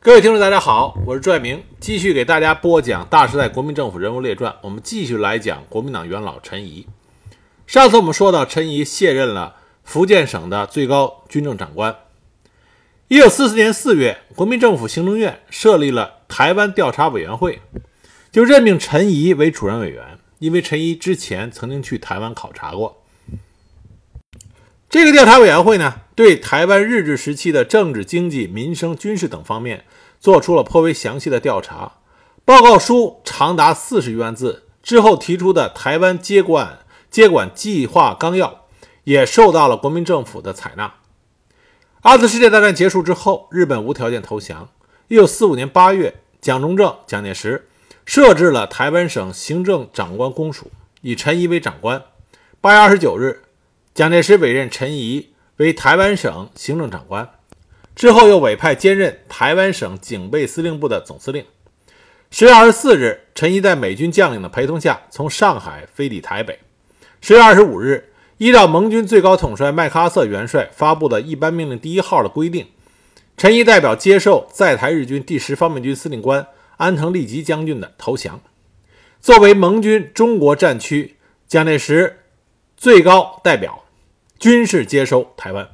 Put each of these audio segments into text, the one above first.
各位听众，大家好，我是朱爱明，继续给大家播讲《大时代国民政府人物列传》。我们继续来讲国民党元老陈仪。上次我们说到，陈仪卸任了福建省的最高军政长官。一九四四年四月，国民政府行政院设立了台湾调查委员会，就任命陈仪为主任委员，因为陈仪之前曾经去台湾考察过。这个调查委员会呢，对台湾日治时期的政治、经济、民生、军事等方面做出了颇为详细的调查。报告书长达四十余万字，之后提出的台湾接管接管计划纲要也受到了国民政府的采纳。二次世界大战结束之后，日本无条件投降。一九四五年八月，蒋中正、蒋介石设置了台湾省行政长官公署，以陈仪为长官。八月二十九日。蒋介石委任陈仪为台湾省行政长官，之后又委派兼任台湾省警备司令部的总司令。十月二十四日，陈仪在美军将领的陪同下从上海飞抵台北。十月二十五日，依照盟军最高统帅麦克阿瑟元帅发布的一般命令第一号的规定，陈仪代表接受在台日军第十方面军司令官安藤利吉将军的投降。作为盟军中国战区蒋介石最高代表。军事接收台湾。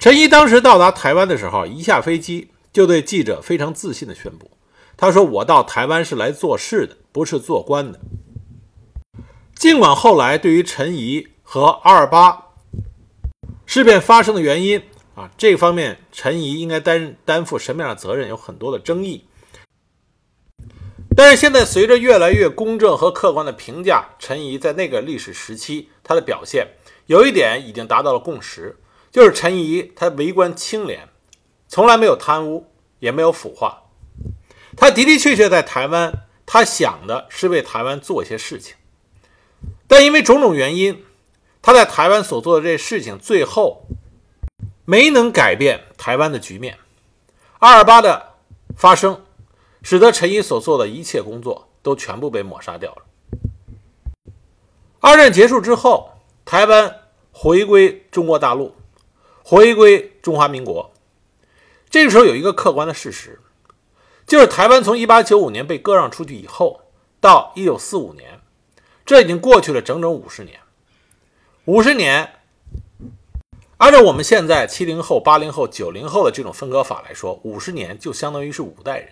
陈仪当时到达台湾的时候，一下飞机就对记者非常自信地宣布：“他说我到台湾是来做事的，不是做官的。”尽管后来对于陈仪和二二八事变发生的原因啊，这方面陈仪应该担担负什么样的责任，有很多的争议。但是现在随着越来越公正和客观的评价，陈仪在那个历史时期他的表现。有一点已经达到了共识，就是陈仪他为官清廉，从来没有贪污，也没有腐化。他的的确确在台湾，他想的是为台湾做一些事情，但因为种种原因，他在台湾所做的这些事情，最后没能改变台湾的局面。二二八的发生，使得陈仪所做的一切工作都全部被抹杀掉了。二战结束之后。台湾回归中国大陆，回归中华民国。这个时候有一个客观的事实，就是台湾从1895年被割让出去以后，到1945年，这已经过去了整整五十年。五十年，按照我们现在七零后、八零后、九零后的这种分割法来说，五十年就相当于是五代人。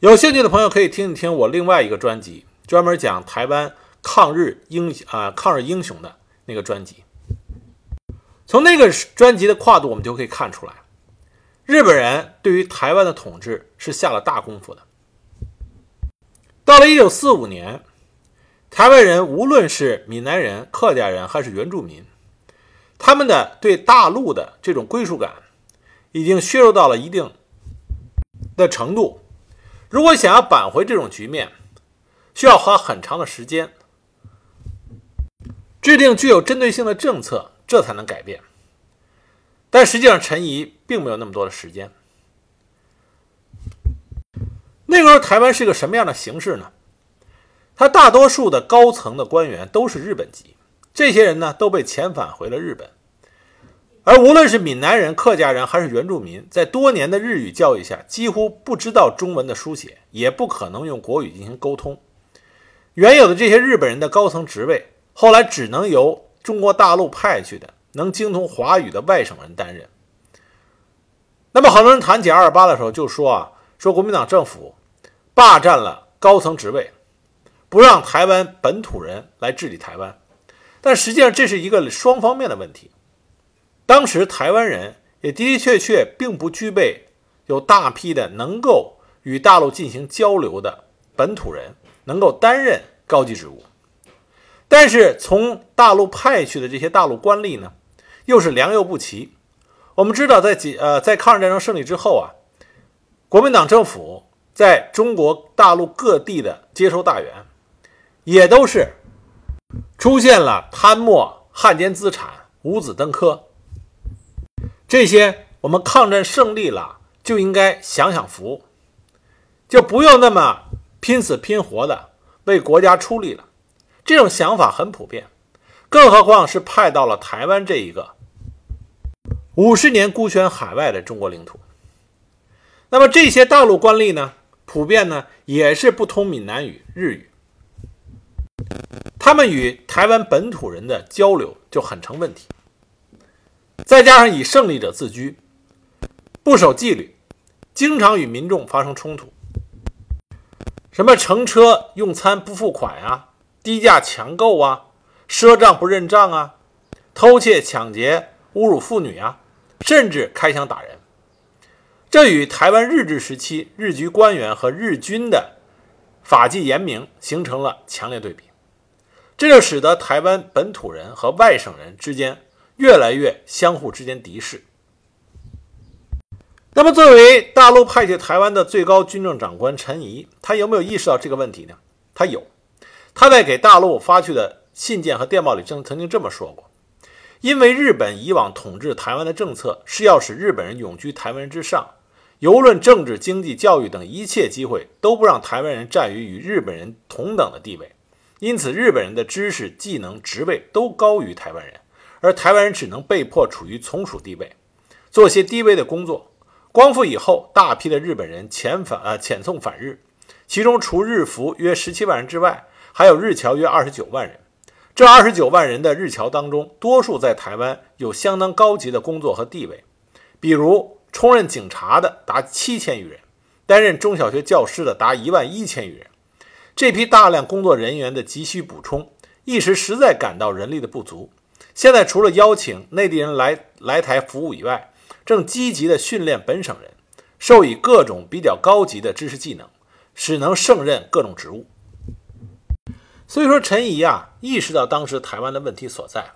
有兴趣的朋友可以听一听我另外一个专辑，专门讲台湾。抗日英啊，抗日英雄的那个专辑，从那个专辑的跨度，我们就可以看出来，日本人对于台湾的统治是下了大功夫的。到了一九四五年，台湾人无论是闽南人、客家人还是原住民，他们的对大陆的这种归属感已经削弱到了一定的程度。如果想要扳回这种局面，需要花很长的时间。制定具有针对性的政策，这才能改变。但实际上，陈仪并没有那么多的时间。那个时候，台湾是个什么样的形势呢？他大多数的高层的官员都是日本籍，这些人呢都被遣返回了日本。而无论是闽南人、客家人还是原住民，在多年的日语教育下，几乎不知道中文的书写，也不可能用国语进行沟通。原有的这些日本人的高层职位。后来只能由中国大陆派去的能精通华语的外省人担任。那么，很多人谈起二二八的时候，就说啊，说国民党政府霸占了高层职位，不让台湾本土人来治理台湾。但实际上，这是一个双方面的问题。当时台湾人也的的确确并不具备有大批的能够与大陆进行交流的本土人，能够担任高级职务。但是从大陆派去的这些大陆官吏呢，又是良莠不齐。我们知道，在几呃，在抗日战争胜利之后啊，国民党政府在中国大陆各地的接收大员，也都是出现了贪墨、汉奸资产、五子登科这些。我们抗战胜利了，就应该享享福，就不用那么拼死拼活的为国家出力了。这种想法很普遍，更何况是派到了台湾这一个五十年孤悬海外的中国领土。那么这些大陆官吏呢，普遍呢也是不通闽南语、日语，他们与台湾本土人的交流就很成问题。再加上以胜利者自居，不守纪律，经常与民众发生冲突。什么乘车用餐不付款啊，低价强购啊，赊账不认账啊，偷窃抢劫、侮辱妇女啊，甚至开枪打人。这与台湾日治时期日局官员和日军的法纪严明形成了强烈对比，这就使得台湾本土人和外省人之间越来越相互之间敌视。那么，作为大陆派去台湾的最高军政长官陈仪，他有没有意识到这个问题呢？他有，他在给大陆发去的信件和电报里曾曾经这么说过：，因为日本以往统治台湾的政策是要使日本人永居台湾人之上，无论政治、经济、教育等一切机会都不让台湾人占于与日本人同等的地位，因此日本人的知识、技能、职位都高于台湾人，而台湾人只能被迫处于从属地位，做些低微的工作。光复以后，大批的日本人遣返呃遣送返日，其中除日俘约十七万人之外，还有日侨约二十九万人。这二十九万人的日侨当中，多数在台湾有相当高级的工作和地位，比如充任警察的达七千余人，担任中小学教师的达一万一千余人。这批大量工作人员的急需补充，一时实在感到人力的不足。现在除了邀请内地人来来台服务以外，正积极地训练本省人，授予各种比较高级的知识技能，使能胜任各种职务。所以说，陈仪啊，意识到当时台湾的问题所在，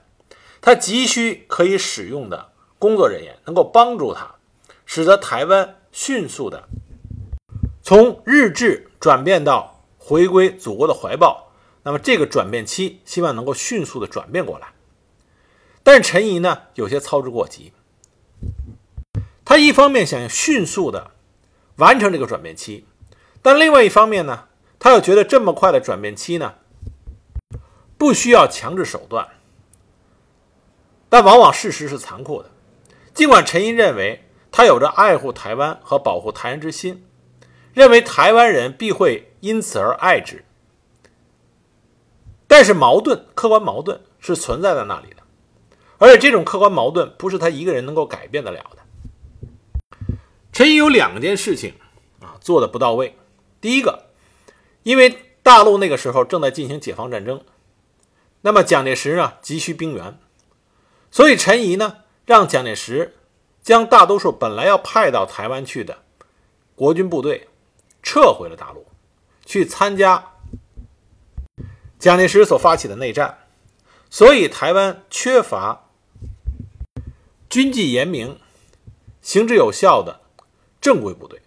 他急需可以使用的工作人员，能够帮助他，使得台湾迅速的从日治转变到回归祖国的怀抱。那么，这个转变期，希望能够迅速的转变过来。但是，陈仪呢，有些操之过急。他一方面想迅速的完成这个转变期，但另外一方面呢，他又觉得这么快的转变期呢，不需要强制手段。但往往事实是残酷的。尽管陈毅认为他有着爱护台湾和保护台湾之心，认为台湾人必会因此而爱之，但是矛盾，客观矛盾是存在在那里的，而且这种客观矛盾不是他一个人能够改变得了的。陈毅有两件事情啊做的不到位。第一个，因为大陆那个时候正在进行解放战争，那么蒋介石呢急需兵员，所以陈仪呢让蒋介石将大多数本来要派到台湾去的国军部队撤回了大陆，去参加蒋介石所发起的内战。所以台湾缺乏军纪严明、行之有效的。正规部队。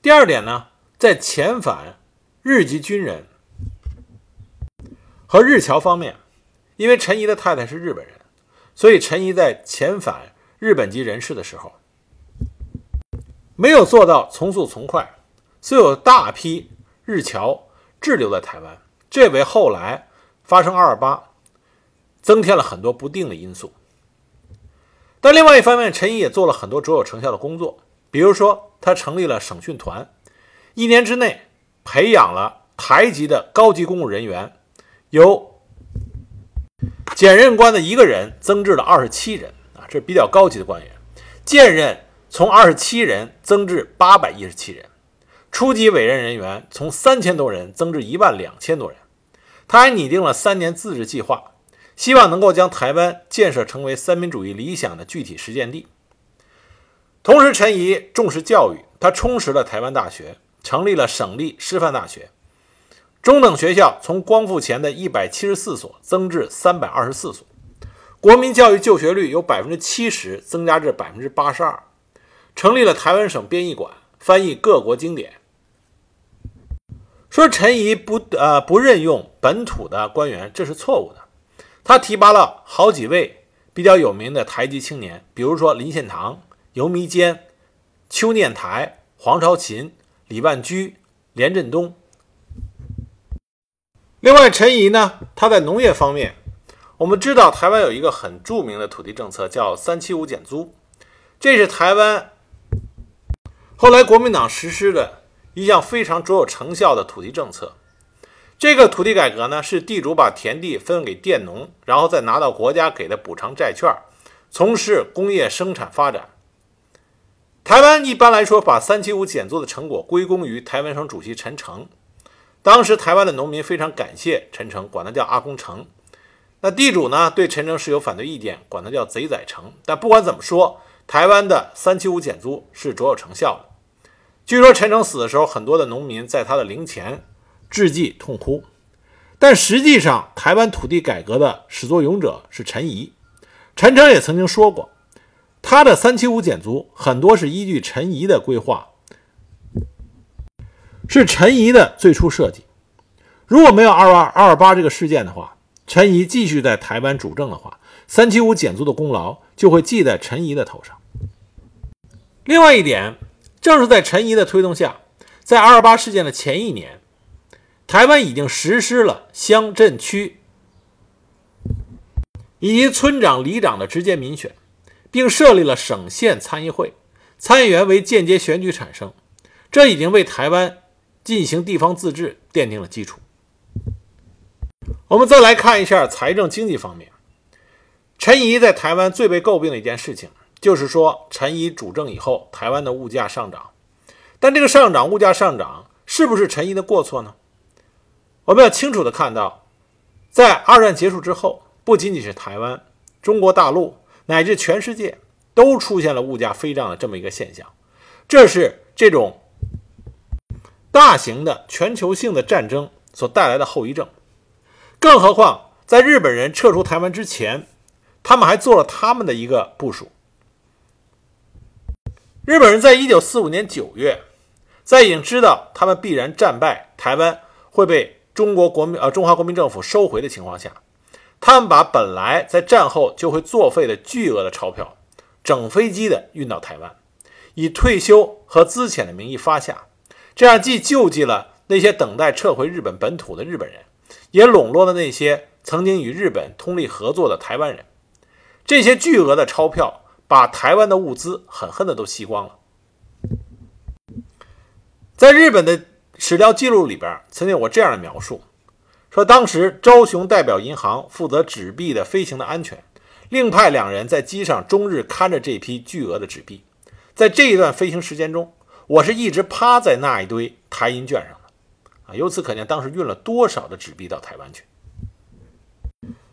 第二点呢，在遣返日籍军人和日侨方面，因为陈仪的太太是日本人，所以陈仪在遣返日本籍人士的时候，没有做到从速从快，所以有大批日侨滞留在台湾，这为后来发生二二八增添了很多不定的因素。但另外一方面，陈仪也做了很多卓有成效的工作。比如说，他成立了省训团，一年之内培养了台籍的高级公务人员，由检任官的一个人增至了二十七人啊，这是比较高级的官员。荐任从二十七人增至八百一十七人，初级委任人员从三千多人增至一万两千多人。他还拟定了三年自治计划，希望能够将台湾建设成为三民主义理想的具体实践地。同时，陈仪重视教育，他充实了台湾大学，成立了省立师范大学，中等学校从光复前的一百七十四所增至三百二十四所，国民教育就学率由百分之七十增加至百分之八十二，成立了台湾省编译馆，翻译各国经典。说陈仪不呃不任用本土的官员，这是错误的。他提拔了好几位比较有名的台籍青年，比如说林献堂。游弥坚、邱念台、黄朝琴、李万居、连振东。另外，陈仪呢，他在农业方面，我们知道台湾有一个很著名的土地政策，叫“三七五减租”，这是台湾后来国民党实施的一项非常卓有成效的土地政策。这个土地改革呢，是地主把田地分给佃农，然后再拿到国家给的补偿债券，从事工业生产发展。台湾一般来说把三七五减租的成果归功于台湾省主席陈诚。当时台湾的农民非常感谢陈诚，管他叫阿公诚。那地主呢，对陈诚是有反对意见，管他叫贼仔诚。但不管怎么说，台湾的三七五减租是卓有成效的。据说陈诚死的时候，很多的农民在他的灵前。志祭痛哭，但实际上，台湾土地改革的始作俑者是陈仪。陈诚也曾经说过，他的三七五减租很多是依据陈仪的规划，是陈仪的最初设计。如果没有二二二二八这个事件的话，陈仪继续在台湾主政的话，三七五减租的功劳就会记在陈仪的头上。另外一点，正是在陈仪的推动下，在二二八事件的前一年。台湾已经实施了乡镇区以及村长、里长的直接民选，并设立了省县参议会，参议员为间接选举产生，这已经为台湾进行地方自治奠定了基础。我们再来看一下财政经济方面，陈仪在台湾最被诟病的一件事情，就是说陈仪主政以后，台湾的物价上涨，但这个上涨，物价上涨，是不是陈仪的过错呢？我们要清楚地看到，在二战结束之后，不仅仅是台湾、中国大陆乃至全世界都出现了物价飞涨的这么一个现象，这是这种大型的全球性的战争所带来的后遗症。更何况，在日本人撤出台湾之前，他们还做了他们的一个部署。日本人在一九四五年九月，在已经知道他们必然战败，台湾会被。中国国民呃中华国民政府收回的情况下，他们把本来在战后就会作废的巨额的钞票，整飞机的运到台湾，以退休和资遣的名义发下，这样既救济了那些等待撤回日本本土的日本人，也笼络了那些曾经与日本通力合作的台湾人。这些巨额的钞票把台湾的物资狠狠的都吸光了，在日本的。史料记录里边曾经有过这样的描述：说当时昭雄代表银行负责纸币的飞行的安全，另派两人在机上终日看着这批巨额的纸币。在这一段飞行时间中，我是一直趴在那一堆台银卷上的。啊，由此可见当时运了多少的纸币到台湾去。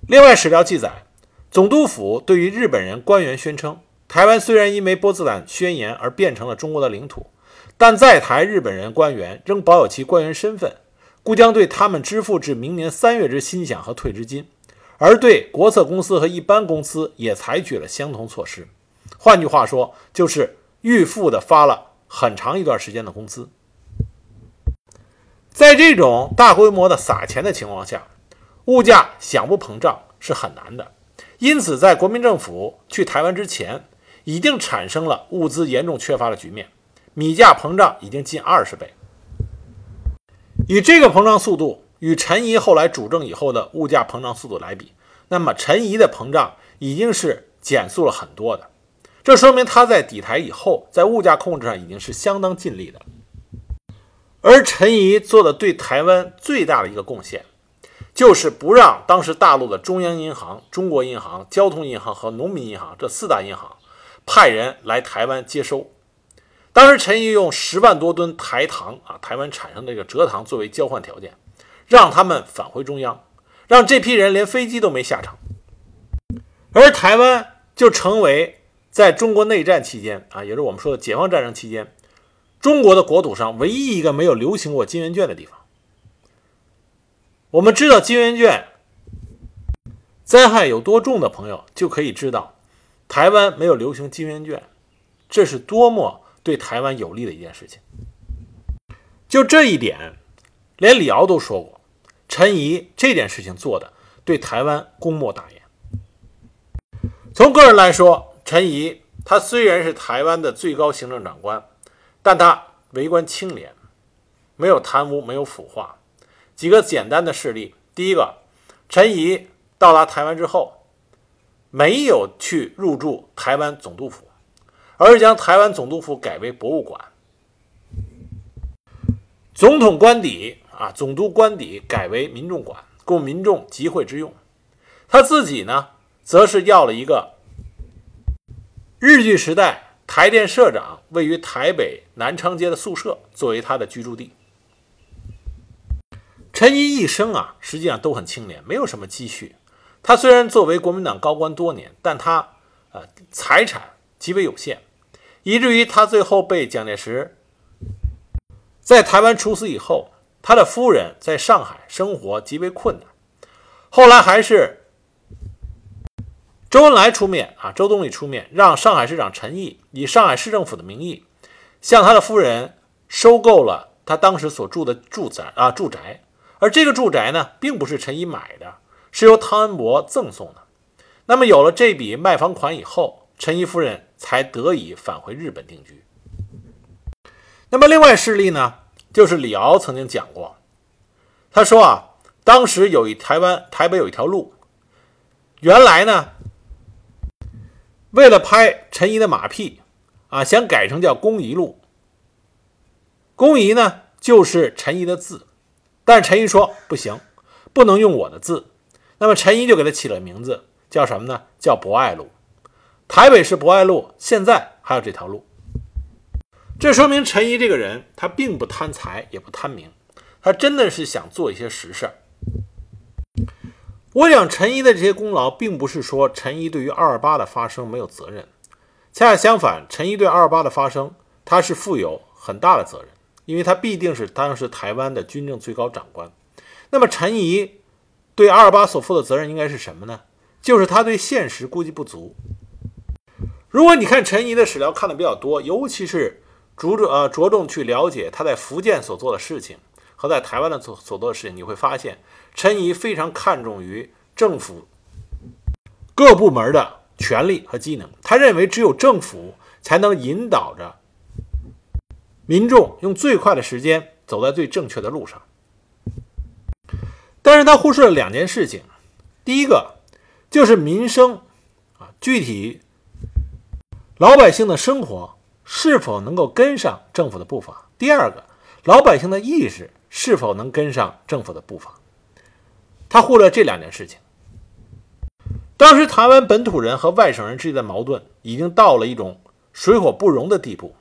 另外，史料记载，总督府对于日本人官员宣称，台湾虽然因为波茨坦宣言而变成了中国的领土。但在台日本人官员仍保有其官员身份，故将对他们支付至明年三月之薪饷和退职金，而对国策公司和一般公司也采取了相同措施。换句话说，就是预付的发了很长一段时间的工资。在这种大规模的撒钱的情况下，物价想不膨胀是很难的。因此，在国民政府去台湾之前，已经产生了物资严重缺乏的局面。米价膨胀已经近二十倍，以这个膨胀速度与陈仪后来主政以后的物价膨胀速度来比，那么陈仪的膨胀已经是减速了很多的。这说明他在抵台以后，在物价控制上已经是相当尽力的。而陈仪做的对台湾最大的一个贡献，就是不让当时大陆的中央银行、中国银行、交通银行和农民银行这四大银行派人来台湾接收。当时陈仪用十万多吨台糖啊，台湾产生的这个蔗糖作为交换条件，让他们返回中央，让这批人连飞机都没下场。而台湾就成为在中国内战期间啊，也是我们说的解放战争期间，中国的国土上唯一一个没有流行过金圆券的地方。我们知道金圆券灾害有多重的朋友，就可以知道台湾没有流行金圆券，这是多么。对台湾有利的一件事情，就这一点，连李敖都说过，陈仪这件事情做的对台湾功莫大焉。从个人来说，陈仪他虽然是台湾的最高行政长官，但他为官清廉，没有贪污，没有腐化。几个简单的事例：第一个，陈仪到达台湾之后，没有去入驻台湾总督府。而将台湾总督府改为博物馆，总统官邸啊，总督官邸改为民众馆，供民众集会之用。他自己呢，则是要了一个日据时代台电社长位于台北南昌街的宿舍作为他的居住地。陈仪一生啊，实际上都很清廉，没有什么积蓄。他虽然作为国民党高官多年，但他呃财产极为有限，以至于他最后被蒋介石在台湾处死以后，他的夫人在上海生活极为困难。后来还是周恩来出面啊，周总理出面，让上海市长陈毅以上海市政府的名义，向他的夫人收购了他当时所住的住宅啊住宅。而这个住宅呢，并不是陈毅买的，是由汤恩伯赠送的。那么有了这笔卖房款以后，陈毅夫人才得以返回日本定居。那么另外事例呢，就是李敖曾经讲过，他说啊，当时有一台湾台北有一条路，原来呢，为了拍陈仪的马屁啊，想改成叫公仪路。公仪呢，就是陈仪的字。但是陈毅说不行，不能用我的字。那么陈毅就给他起了名字，叫什么呢？叫博爱路。台北市博爱路现在还有这条路。这说明陈毅这个人，他并不贪财，也不贪名，他真的是想做一些实事。我想陈毅的这些功劳，并不是说陈毅对于二二八的发生没有责任，恰恰相反，陈毅对二二八的发生，他是负有很大的责任。因为他必定是当时台湾的军政最高长官，那么陈仪对二二八所负的责任应该是什么呢？就是他对现实估计不足。如果你看陈仪的史料看的比较多，尤其是着重呃着重去了解他在福建所做的事情和在台湾的所所做的事情，你会发现陈仪非常看重于政府各部门的权力和机能，他认为只有政府才能引导着。民众用最快的时间走在最正确的路上，但是他忽视了两件事情。第一个就是民生啊，具体老百姓的生活是否能够跟上政府的步伐；第二个，老百姓的意识是否能跟上政府的步伐。他忽略这两件事情。当时台湾本土人和外省人之间的矛盾已经到了一种水火不容的地步。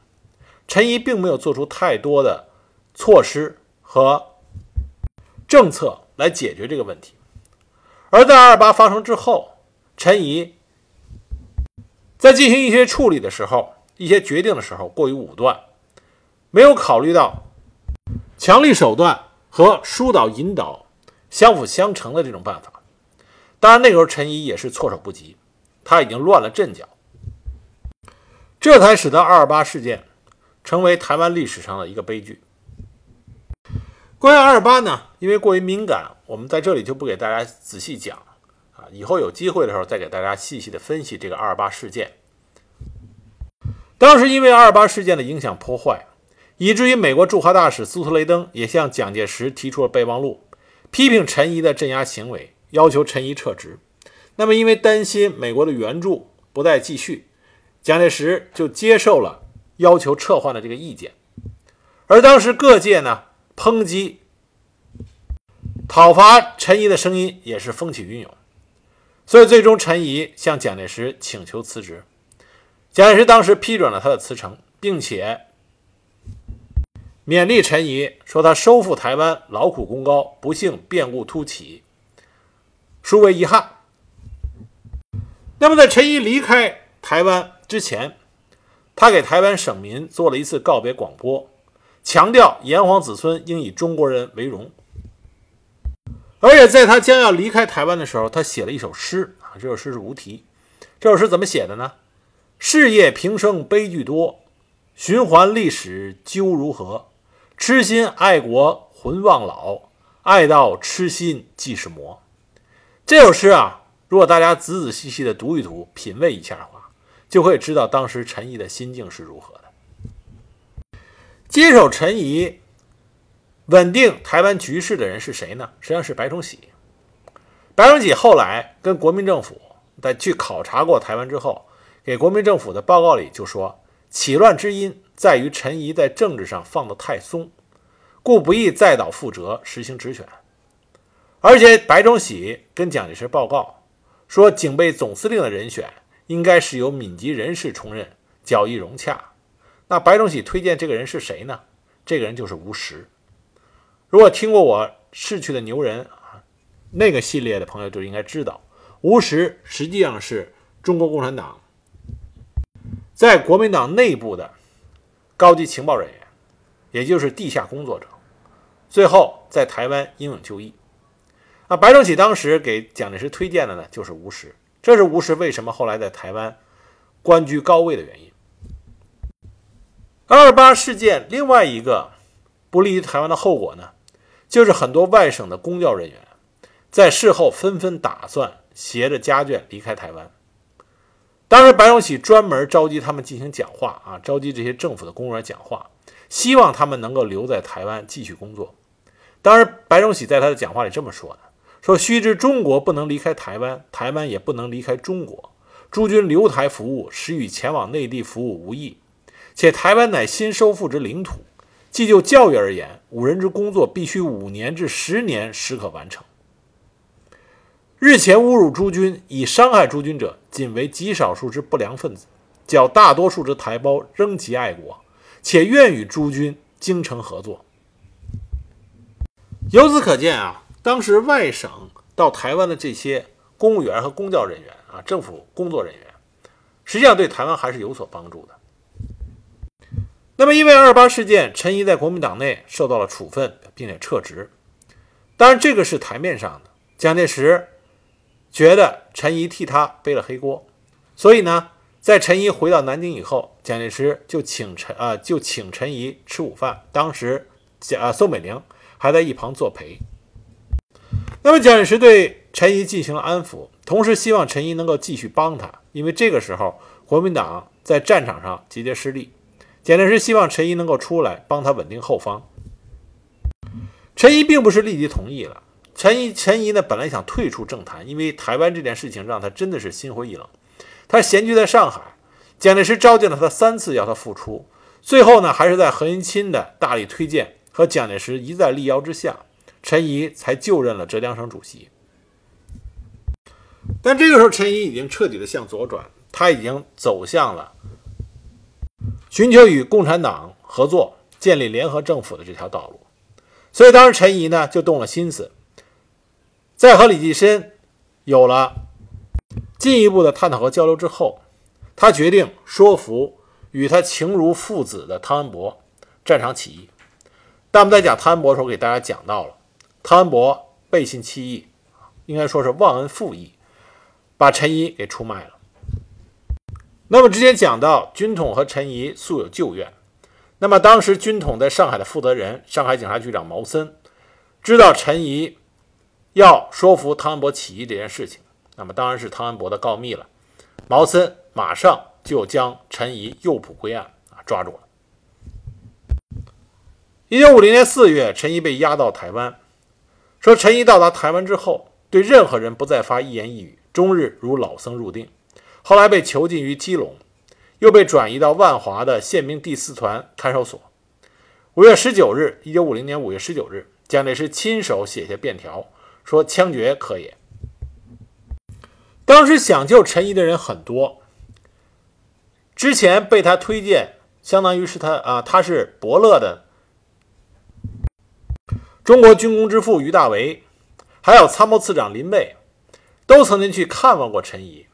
陈仪并没有做出太多的措施和政策来解决这个问题，而在二二八发生之后，陈仪在进行一些处理的时候、一些决定的时候过于武断，没有考虑到强力手段和疏导引导相辅相成的这种办法。当然，那个时候陈仪也是措手不及，他已经乱了阵脚，这才使得二二八事件。成为台湾历史上的一个悲剧。关于二二八呢，因为过于敏感，我们在这里就不给大家仔细讲啊。以后有机会的时候再给大家细细的分析这个二二八事件。当时因为二二八事件的影响破坏，以至于美国驻华大使苏特雷登也向蒋介石提出了备忘录，批评陈仪的镇压行为，要求陈仪撤职。那么因为担心美国的援助不再继续，蒋介石就接受了。要求撤换的这个意见，而当时各界呢抨击、讨伐陈仪的声音也是风起云涌，所以最终陈仪向蒋介石请求辞职。蒋介石当时批准了他的辞呈，并且勉励陈仪说：“他收复台湾劳苦功高，不幸变故突起，殊为遗憾。”那么在陈仪离开台湾之前。他给台湾省民做了一次告别广播，强调炎黄子孙应以中国人为荣。而且在他将要离开台湾的时候，他写了一首诗啊，这首诗是无题。这首诗怎么写的呢？事业平生悲剧多，循环历史究如何？痴心爱国魂忘老，爱到痴心即是魔。这首诗啊，如果大家仔仔细细的读一读，品味一下的话。就会知道当时陈仪的心境是如何的。接手陈仪、稳定台湾局势的人是谁呢？实际上是白崇禧。白崇禧后来跟国民政府在去考察过台湾之后，给国民政府的报告里就说：起乱之因在于陈仪在政治上放得太松。故不宜再蹈覆辙，实行直选。而且白崇禧跟蒋介石报告说，警备总司令的人选应该是由闽籍人士充任，较易融洽。那白崇禧推荐这个人是谁呢？这个人就是吴石。如果听过我逝去的牛人啊那个系列的朋友，就应该知道，吴石实际上是中国共产党在国民党内部的高级情报人员，也就是地下工作者。最后在台湾英勇就义。啊，白崇禧当时给蒋介石推荐的呢，就是吴石。这是吴石为什么后来在台湾官居高位的原因。二二八事件另外一个不利于台湾的后果呢，就是很多外省的公教人员在事后纷纷打算携着家眷离开台湾。当时白崇禧专门召集他们进行讲话啊，召集这些政府的公务员讲话，希望他们能够留在台湾继续工作。当然，白崇禧在他的讲话里这么说的：“说须知中国不能离开台湾，台湾也不能离开中国。诸君留台服务，实与前往内地服务无异。”且台湾乃新收复之领土，既就教育而言，五人之工作必须五年至十年时可完成。日前侮辱诸君、以伤害诸君者，仅为极少数之不良分子，较大多数之台胞仍极爱国，且愿与诸军精诚合作。由此可见啊，当时外省到台湾的这些公务员和公教人员啊，政府工作人员，实际上对台湾还是有所帮助的。那么，因为二八事件，陈仪在国民党内受到了处分，并且撤职。当然，这个是台面上的。蒋介石觉得陈仪替他背了黑锅，所以呢，在陈仪回到南京以后，蒋介石就请陈啊，就请陈仪吃午饭。当时，蒋宋美龄还在一旁作陪。那么，蒋介石对陈仪进行了安抚，同时希望陈仪能够继续帮他，因为这个时候国民党在战场上节节失利。蒋介石希望陈仪能够出来帮他稳定后方。陈仪并不是立即同意了。陈仪，陈仪呢，本来想退出政坛，因为台湾这件事情让他真的是心灰意冷。他闲居在上海，蒋介石召见了他三次，要他复出。最后呢，还是在何应钦的大力推荐和蒋介石一再力邀之下，陈仪才就任了浙江省主席。但这个时候，陈仪已经彻底的向左转，他已经走向了。寻求与共产党合作、建立联合政府的这条道路，所以当时陈仪呢就动了心思，在和李济深有了进一步的探讨和交流之后，他决定说服与他情如父子的汤恩伯战场起义。但我们在讲汤恩伯的时候，给大家讲到了汤恩伯背信弃义，应该说是忘恩负义，把陈仪给出卖了。那么之前讲到，军统和陈仪素有旧怨。那么当时军统在上海的负责人，上海警察局长毛森，知道陈仪要说服汤恩伯起义这件事情，那么当然是汤恩伯的告密了。毛森马上就将陈仪诱捕归案啊，抓住了。一九五零年四月，陈仪被押到台湾。说陈仪到达台湾之后，对任何人不再发一言一语，终日如老僧入定。后来被囚禁于基隆，又被转移到万华的宪兵第四团看守所。五月十九日，一九五零年五月十九日，蒋介石亲手写下便条，说枪决可以。当时想救陈仪的人很多，之前被他推荐，相当于是他啊，他是伯乐的中国军工之父于大为，还有参谋次长林蔚，都曾经去看望过陈仪。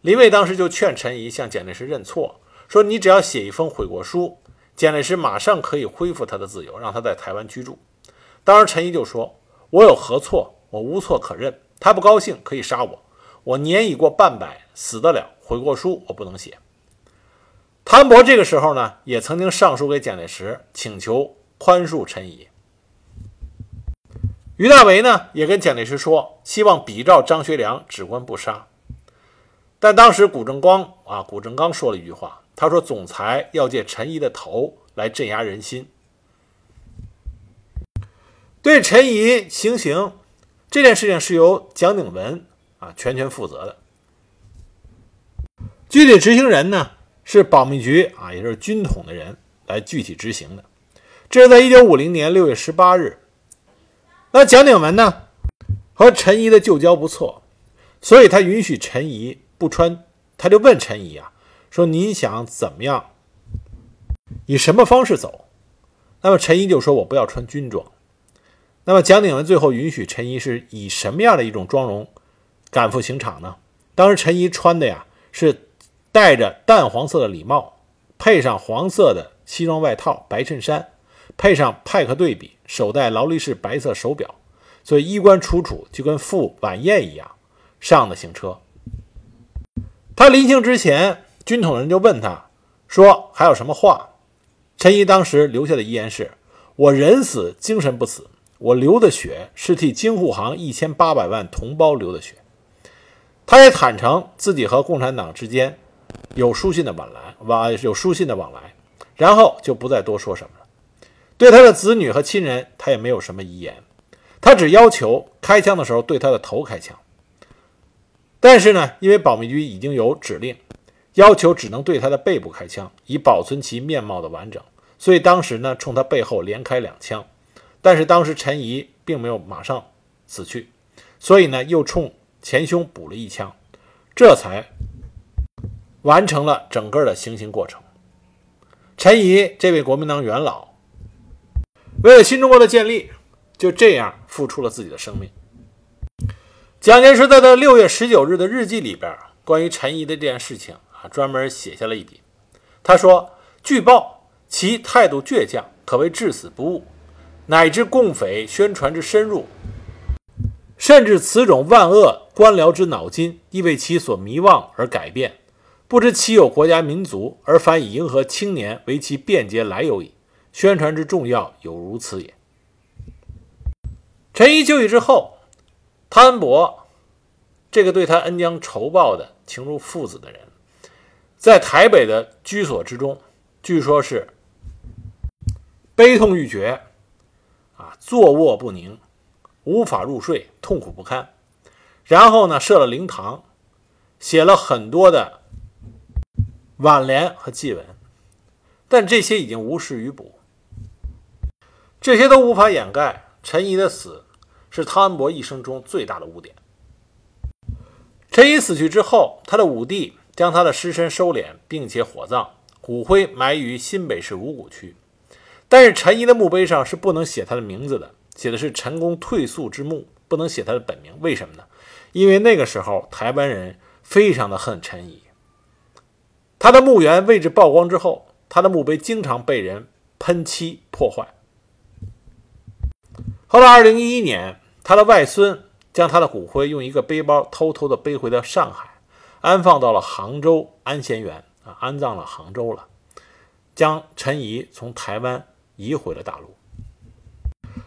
林蔚当时就劝陈仪向蒋介石认错，说：“你只要写一封悔过书，蒋介石马上可以恢复他的自由，让他在台湾居住。”当时陈仪就说：“我有何错？我无错可认。他不高兴可以杀我，我年已过半百，死得了。悔过书我不能写。”谭伯这个时候呢，也曾经上书给蒋介石，请求宽恕陈仪。于大为呢，也跟蒋介石说，希望比照张学良，只关不杀。但当时谷正光啊，谷正刚说了一句话，他说：“总裁要借陈仪的头来镇压人心。”对陈仪行刑这件事情是由蒋鼎文啊全权负责的，具体执行人呢是保密局啊，也就是军统的人来具体执行的。这是在一九五零年六月十八日。那蒋鼎文呢，和陈仪的旧交不错，所以他允许陈仪不穿，他就问陈仪啊，说你想怎么样，以什么方式走？那么陈仪就说我不要穿军装。那么蒋鼎文最后允许陈仪是以什么样的一种妆容赶赴刑场呢？当时陈仪穿的呀是戴着淡黄色的礼帽，配上黄色的西装外套、白衬衫。配上派克对比，手戴劳力士白色手表，所以衣冠楚楚，就跟赴晚宴一样，上的刑车。他临行之前，军统人就问他说：“还有什么话？”陈仪当时留下的遗言是：“我人死，精神不死。我流的血是替京沪杭一千八百万同胞流的血。”他也坦诚自己和共产党之间有书信的往来，往有书信的往来，然后就不再多说什么了。对他的子女和亲人，他也没有什么遗言，他只要求开枪的时候对他的头开枪。但是呢，因为保密局已经有指令，要求只能对他的背部开枪，以保存其面貌的完整，所以当时呢，冲他背后连开两枪。但是当时陈仪并没有马上死去，所以呢，又冲前胸补了一枪，这才完成了整个的行刑过程。陈仪这位国民党元老。为了新中国的建立，就这样付出了自己的生命。蒋介石在他六月十九日的日记里边，关于陈仪的这件事情啊，专门写下了一笔。他说：“据报其态度倔强，可谓至死不悟，乃至共匪宣传之深入，甚至此种万恶官僚之脑筋，亦为其所迷惘而改变。不知其有国家民族，而反以迎合青年为其便捷来由矣。”宣传之重要有如此也。陈仪就义之后，汤恩伯这个对他恩将仇报的情如父子的人，在台北的居所之中，据说是悲痛欲绝，坐卧不宁，无法入睡，痛苦不堪。然后呢，设了灵堂，写了很多的挽联和祭文，但这些已经无事于补。这些都无法掩盖陈仪的死是汤恩伯一生中最大的污点。陈仪死去之后，他的五弟将他的尸身收敛，并且火葬，骨灰埋于新北市五股区。但是陈仪的墓碑上是不能写他的名字的，写的是“陈公退宿之墓”，不能写他的本名。为什么呢？因为那个时候台湾人非常的恨陈仪。他的墓园位置曝光之后，他的墓碑经常被人喷漆破坏。后来，二零一一年，他的外孙将他的骨灰用一个背包偷偷的背回到上海，安放到了杭州安贤园啊，安葬了杭州了，将陈仪从台湾移回了大陆。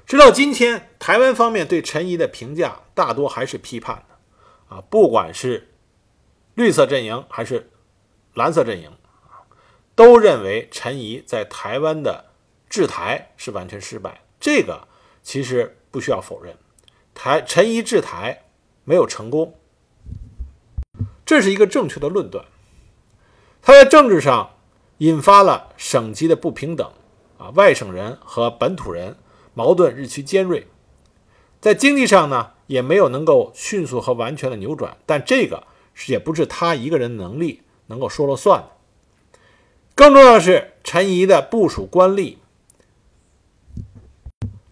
直到今天，台湾方面对陈仪的评价大多还是批判的啊，不管是绿色阵营还是蓝色阵营，都认为陈仪在台湾的治台是完全失败。这个。其实不需要否认，台陈仪治台没有成功，这是一个正确的论断。他在政治上引发了省级的不平等，外省人和本土人矛盾日趋尖锐。在经济上呢，也没有能够迅速和完全的扭转，但这个也不是他一个人能力能够说了算。更重要的是，陈仪的部署官吏。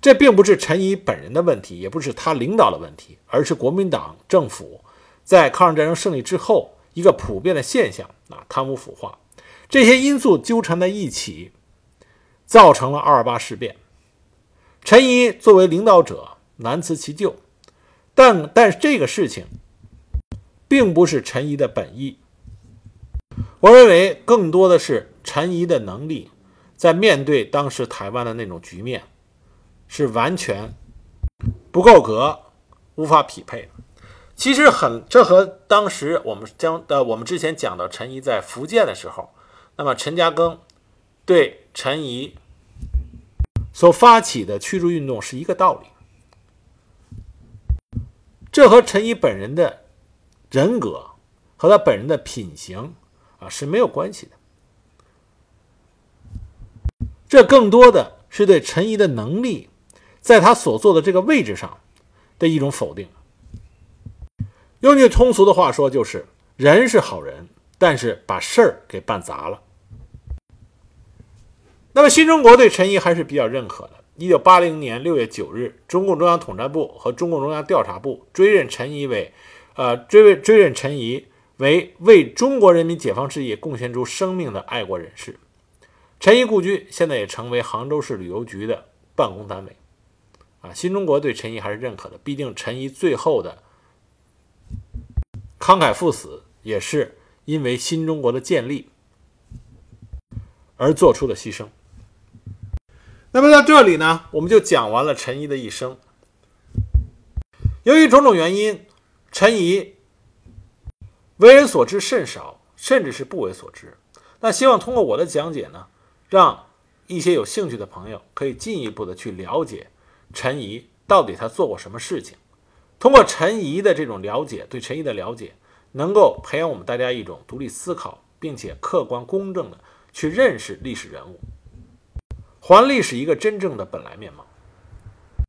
这并不是陈仪本人的问题，也不是他领导的问题，而是国民党政府在抗日战争胜利之后一个普遍的现象啊，贪污腐化，这些因素纠缠在一起，造成了二二八事变。陈仪作为领导者难辞其咎，但但是这个事情并不是陈仪的本意。我认为更多的是陈仪的能力，在面对当时台湾的那种局面。是完全不够格，无法匹配。其实很，这和当时我们将呃我们之前讲到陈仪在福建的时候，那么陈嘉庚对陈仪所发起的驱逐运动是一个道理。这和陈仪本人的人格和他本人的品行啊是没有关系的。这更多的。是对陈仪的能力，在他所做的这个位置上的一种否定。用句通俗的话说，就是人是好人，但是把事儿给办砸了。那么新中国对陈仪还是比较认可的。一九八零年六月九日，中共中央统战部和中共中央调查部追认陈仪为，呃，追认追认陈仪为为中国人民解放事业贡献出生命的爱国人士。陈仪故居现在也成为杭州市旅游局的办公单位。啊，新中国对陈仪还是认可的，毕竟陈仪最后的慷慨赴死，也是因为新中国的建立而做出的牺牲。那么到这里呢，我们就讲完了陈仪的一生。由于种种原因，陈仪为人所知甚少，甚至是不为所知。那希望通过我的讲解呢，让一些有兴趣的朋友可以进一步的去了解陈仪到底他做过什么事情。通过陈仪的这种了解，对陈仪的了解，能够培养我们大家一种独立思考，并且客观公正的去认识历史人物。还历史一个真正的本来面貌。